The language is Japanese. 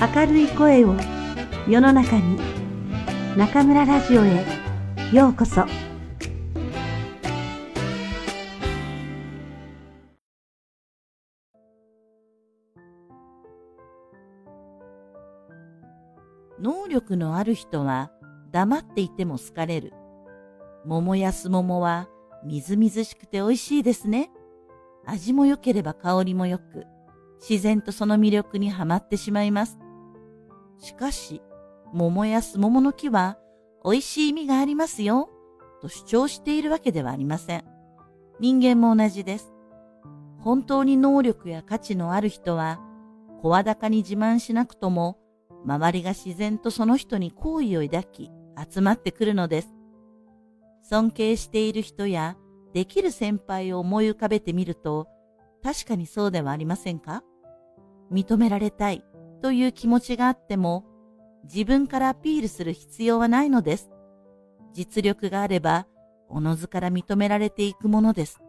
明るい声を世の中に中村ラジオへようこそ能力のある人は黙っていても好かれる。桃やす桃はみずみずしくて美味しいですね。味も良ければ香りも良く、自然とその魅力にはまってしまいます。しかし、桃やす桃の木は美味しい意味がありますよ、と主張しているわけではありません。人間も同じです。本当に能力や価値のある人は、声高に自慢しなくとも、周りが自然とその人に好意を抱き、集まってくるのです。尊敬している人や、できる先輩を思い浮かべてみると、確かにそうではありませんか？認められたいという気持ちがあっても、自分からアピールする必要はないのです。実力があれば、おのずから認められていくものです。